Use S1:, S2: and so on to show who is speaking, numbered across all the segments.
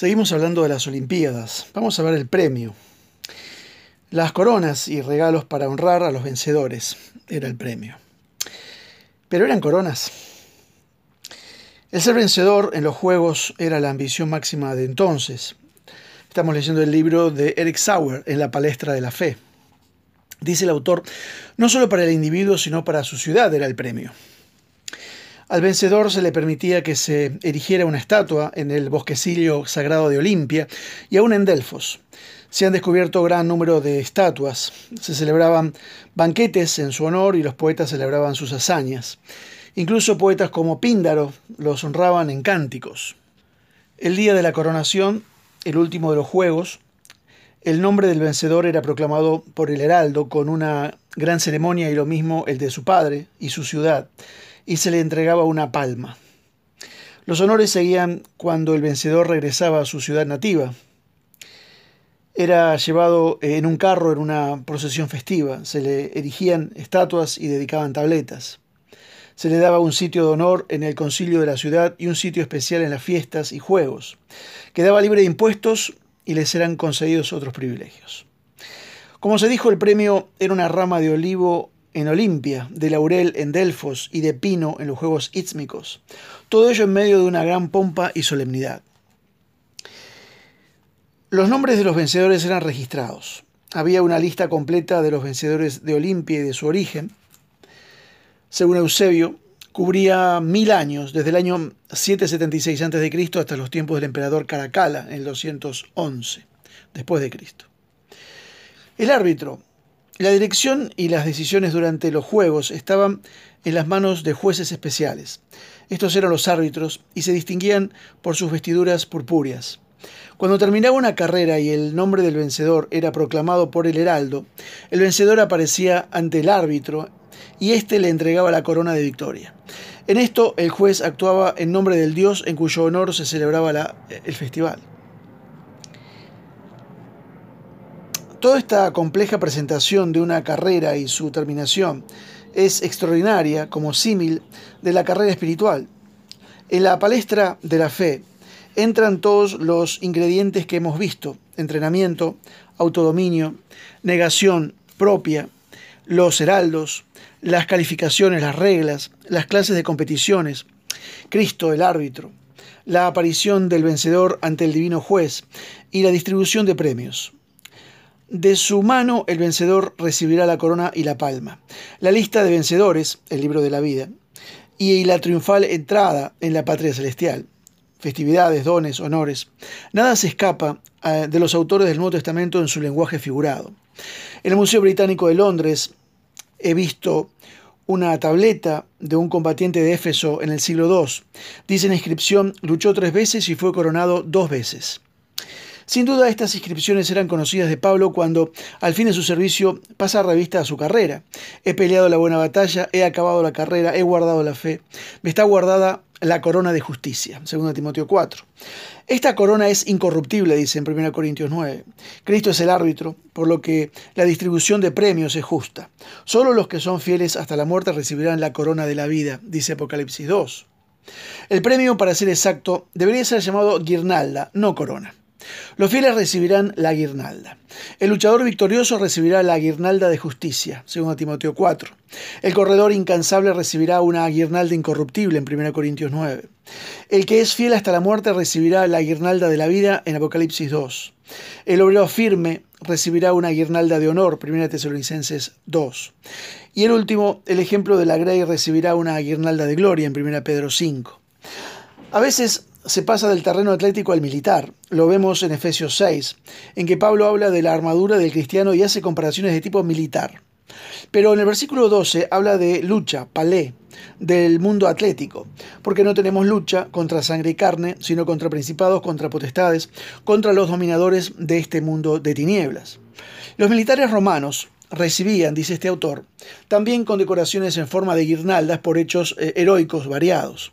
S1: Seguimos hablando de las Olimpiadas. Vamos a ver el premio. Las coronas y regalos para honrar a los vencedores era el premio. Pero eran coronas. El ser vencedor en los Juegos era la ambición máxima de entonces. Estamos leyendo el libro de Eric Sauer en la palestra de la fe. Dice el autor, no solo para el individuo, sino para su ciudad era el premio. Al vencedor se le permitía que se erigiera una estatua en el bosquecillo sagrado de Olimpia y aún en Delfos. Se han descubierto gran número de estatuas, se celebraban banquetes en su honor y los poetas celebraban sus hazañas. Incluso poetas como Píndaro los honraban en cánticos. El día de la coronación, el último de los juegos, el nombre del vencedor era proclamado por el heraldo con una gran ceremonia y lo mismo el de su padre y su ciudad y se le entregaba una palma. Los honores seguían cuando el vencedor regresaba a su ciudad nativa. Era llevado en un carro en una procesión festiva, se le erigían estatuas y dedicaban tabletas. Se le daba un sitio de honor en el concilio de la ciudad y un sitio especial en las fiestas y juegos. Quedaba libre de impuestos y les eran concedidos otros privilegios. Como se dijo, el premio era una rama de olivo en Olimpia, de laurel en Delfos y de pino en los Juegos Ístmicos. Todo ello en medio de una gran pompa y solemnidad. Los nombres de los vencedores eran registrados. Había una lista completa de los vencedores de Olimpia y de su origen. Según Eusebio, cubría mil años, desde el año 776 a.C. hasta los tiempos del emperador Caracalla, en el 211 después de Cristo. El árbitro la dirección y las decisiones durante los juegos estaban en las manos de jueces especiales. Estos eran los árbitros y se distinguían por sus vestiduras purpúreas. Cuando terminaba una carrera y el nombre del vencedor era proclamado por el heraldo, el vencedor aparecía ante el árbitro y éste le entregaba la corona de victoria. En esto el juez actuaba en nombre del dios en cuyo honor se celebraba el festival. Toda esta compleja presentación de una carrera y su terminación es extraordinaria como símil de la carrera espiritual. En la palestra de la fe entran todos los ingredientes que hemos visto, entrenamiento, autodominio, negación propia, los heraldos, las calificaciones, las reglas, las clases de competiciones, Cristo el árbitro, la aparición del vencedor ante el divino juez y la distribución de premios. De su mano el vencedor recibirá la corona y la palma. La lista de vencedores, el libro de la vida, y la triunfal entrada en la patria celestial. Festividades, dones, honores. Nada se escapa eh, de los autores del Nuevo Testamento en su lenguaje figurado. En el Museo Británico de Londres he visto una tableta de un combatiente de Éfeso en el siglo II. Dice en inscripción, luchó tres veces y fue coronado dos veces. Sin duda estas inscripciones eran conocidas de Pablo cuando, al fin de su servicio, pasa revista a su carrera. He peleado la buena batalla, he acabado la carrera, he guardado la fe. Me está guardada la corona de justicia, 2 Timoteo 4. Esta corona es incorruptible, dice en 1 Corintios 9. Cristo es el árbitro, por lo que la distribución de premios es justa. Solo los que son fieles hasta la muerte recibirán la corona de la vida, dice Apocalipsis 2. El premio, para ser exacto, debería ser llamado guirnalda, no corona. Los fieles recibirán la guirnalda. El luchador victorioso recibirá la guirnalda de justicia, según Timoteo 4. El corredor incansable recibirá una guirnalda incorruptible en 1 Corintios 9. El que es fiel hasta la muerte recibirá la guirnalda de la vida en Apocalipsis 2. El obrero firme recibirá una guirnalda de honor, 1 Tesalonicenses 2. Y el último, el ejemplo de la Grey recibirá una guirnalda de gloria en 1 Pedro 5. A veces se pasa del terreno atlético al militar. Lo vemos en Efesios 6, en que Pablo habla de la armadura del cristiano y hace comparaciones de tipo militar. Pero en el versículo 12 habla de lucha, palé, del mundo atlético, porque no tenemos lucha contra sangre y carne, sino contra principados, contra potestades, contra los dominadores de este mundo de tinieblas. Los militares romanos recibían, dice este autor, también condecoraciones en forma de guirnaldas por hechos eh, heroicos variados.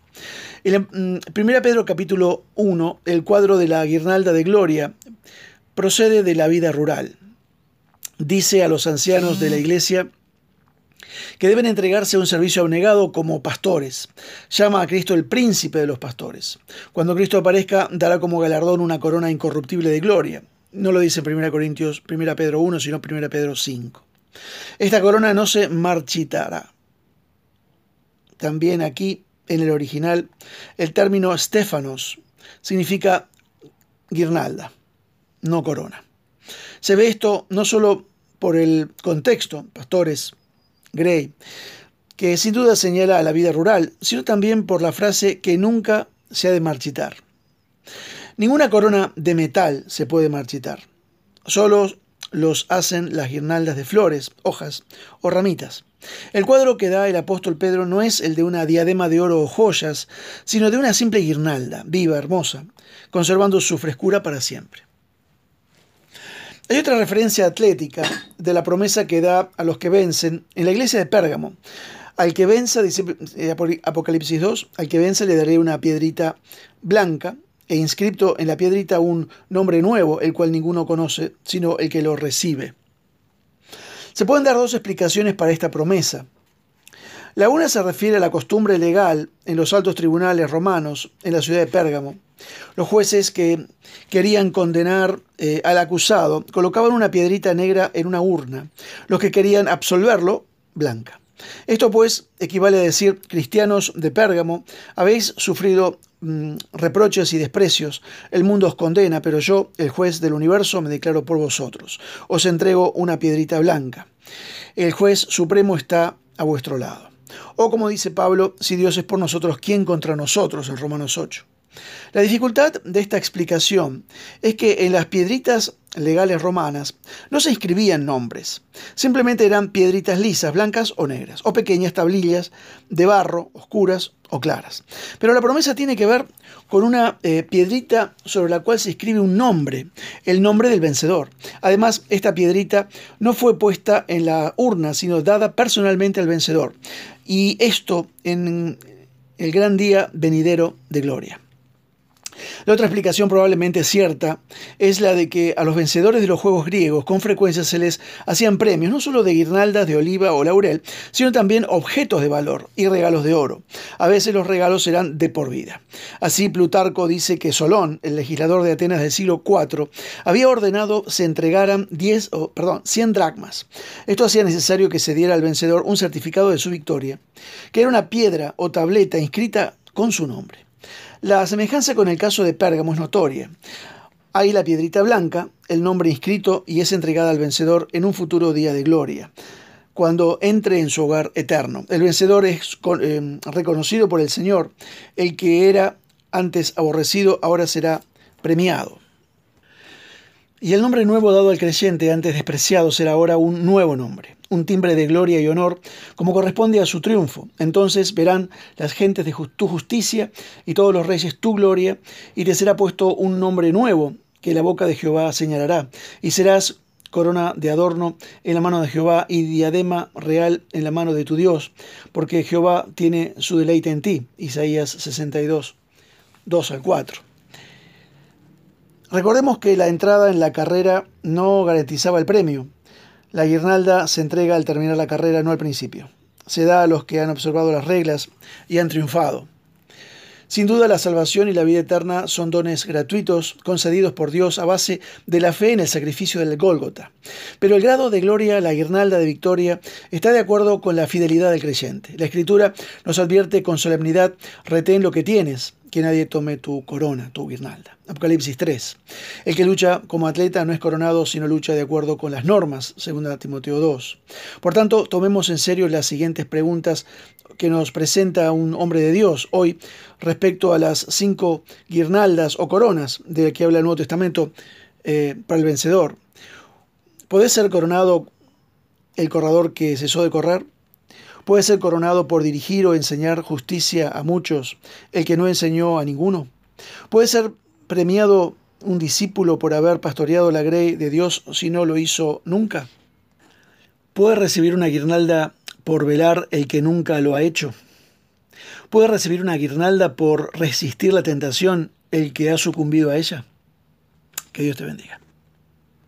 S1: En 1 mm, Pedro capítulo 1, el cuadro de la guirnalda de gloria procede de la vida rural. Dice a los ancianos de la iglesia que deben entregarse a un servicio abnegado como pastores. Llama a Cristo el príncipe de los pastores. Cuando Cristo aparezca, dará como galardón una corona incorruptible de gloria. No lo dice 1 Corintios, 1 Pedro 1, sino 1 Pedro 5. Esta corona no se marchitará. También aquí, en el original, el término Stefanos significa guirnalda, no corona. Se ve esto no solo por el contexto, pastores, Gray, que sin duda señala a la vida rural, sino también por la frase que nunca se ha de marchitar. Ninguna corona de metal se puede marchitar. Solo los hacen las guirnaldas de flores, hojas o ramitas. El cuadro que da el apóstol Pedro no es el de una diadema de oro o joyas, sino de una simple guirnalda, viva, hermosa, conservando su frescura para siempre. Hay otra referencia atlética de la promesa que da a los que vencen en la iglesia de Pérgamo. Al que venza, dice eh, Apocalipsis 2, al que venza le daré una piedrita blanca e inscripto en la piedrita un nombre nuevo, el cual ninguno conoce, sino el que lo recibe. Se pueden dar dos explicaciones para esta promesa. La una se refiere a la costumbre legal en los altos tribunales romanos en la ciudad de Pérgamo, los jueces que querían condenar eh, al acusado colocaban una piedrita negra en una urna. Los que querían absolverlo, blanca. Esto pues equivale a decir, cristianos de Pérgamo, habéis sufrido reproches y desprecios, el mundo os condena, pero yo, el juez del universo, me declaro por vosotros. Os entrego una piedrita blanca. El juez supremo está a vuestro lado. O como dice Pablo, si Dios es por nosotros, ¿quién contra nosotros? En Romanos 8. La dificultad de esta explicación es que en las piedritas legales romanas no se inscribían nombres, simplemente eran piedritas lisas, blancas o negras, o pequeñas tablillas de barro, oscuras o claras. Pero la promesa tiene que ver con una eh, piedrita sobre la cual se escribe un nombre, el nombre del vencedor. Además, esta piedrita no fue puesta en la urna, sino dada personalmente al vencedor. Y esto en el gran día venidero de gloria. La otra explicación probablemente cierta es la de que a los vencedores de los juegos griegos con frecuencia se les hacían premios, no solo de guirnaldas de oliva o laurel, sino también objetos de valor y regalos de oro. A veces los regalos eran de por vida. Así Plutarco dice que Solón, el legislador de Atenas del siglo IV, había ordenado se entregaran 10, perdón, 100 dracmas. Esto hacía necesario que se diera al vencedor un certificado de su victoria, que era una piedra o tableta inscrita con su nombre. La semejanza con el caso de Pérgamo es notoria. Hay la piedrita blanca, el nombre inscrito y es entregada al vencedor en un futuro día de gloria, cuando entre en su hogar eterno. El vencedor es eh, reconocido por el Señor, el que era antes aborrecido ahora será premiado. Y el nombre nuevo dado al creyente, antes despreciado, será ahora un nuevo nombre, un timbre de gloria y honor, como corresponde a su triunfo. Entonces verán las gentes de tu justicia y todos los reyes tu gloria, y te será puesto un nombre nuevo que la boca de Jehová señalará, y serás corona de adorno en la mano de Jehová y diadema real en la mano de tu Dios, porque Jehová tiene su deleite en ti. Isaías 62, 2 al 4. Recordemos que la entrada en la carrera no garantizaba el premio. La guirnalda se entrega al terminar la carrera, no al principio. Se da a los que han observado las reglas y han triunfado. Sin duda la salvación y la vida eterna son dones gratuitos concedidos por Dios a base de la fe en el sacrificio del Gólgota. Pero el grado de gloria, la guirnalda de victoria, está de acuerdo con la fidelidad del creyente. La Escritura nos advierte con solemnidad, retén lo que tienes, que nadie tome tu corona, tu guirnalda. Apocalipsis 3. El que lucha como atleta no es coronado, sino lucha de acuerdo con las normas, según Timoteo 2. Por tanto, tomemos en serio las siguientes preguntas que nos presenta un hombre de Dios hoy respecto a las cinco guirnaldas o coronas de que habla el Nuevo Testamento eh, para el vencedor. ¿Puede ser coronado el corredor que cesó de correr? ¿Puede ser coronado por dirigir o enseñar justicia a muchos el que no enseñó a ninguno? ¿Puede ser premiado un discípulo por haber pastoreado la grey de Dios si no lo hizo nunca? ¿Puede recibir una guirnalda por velar el que nunca lo ha hecho? ¿Puede recibir una guirnalda por resistir la tentación el que ha sucumbido a ella? Que Dios te bendiga.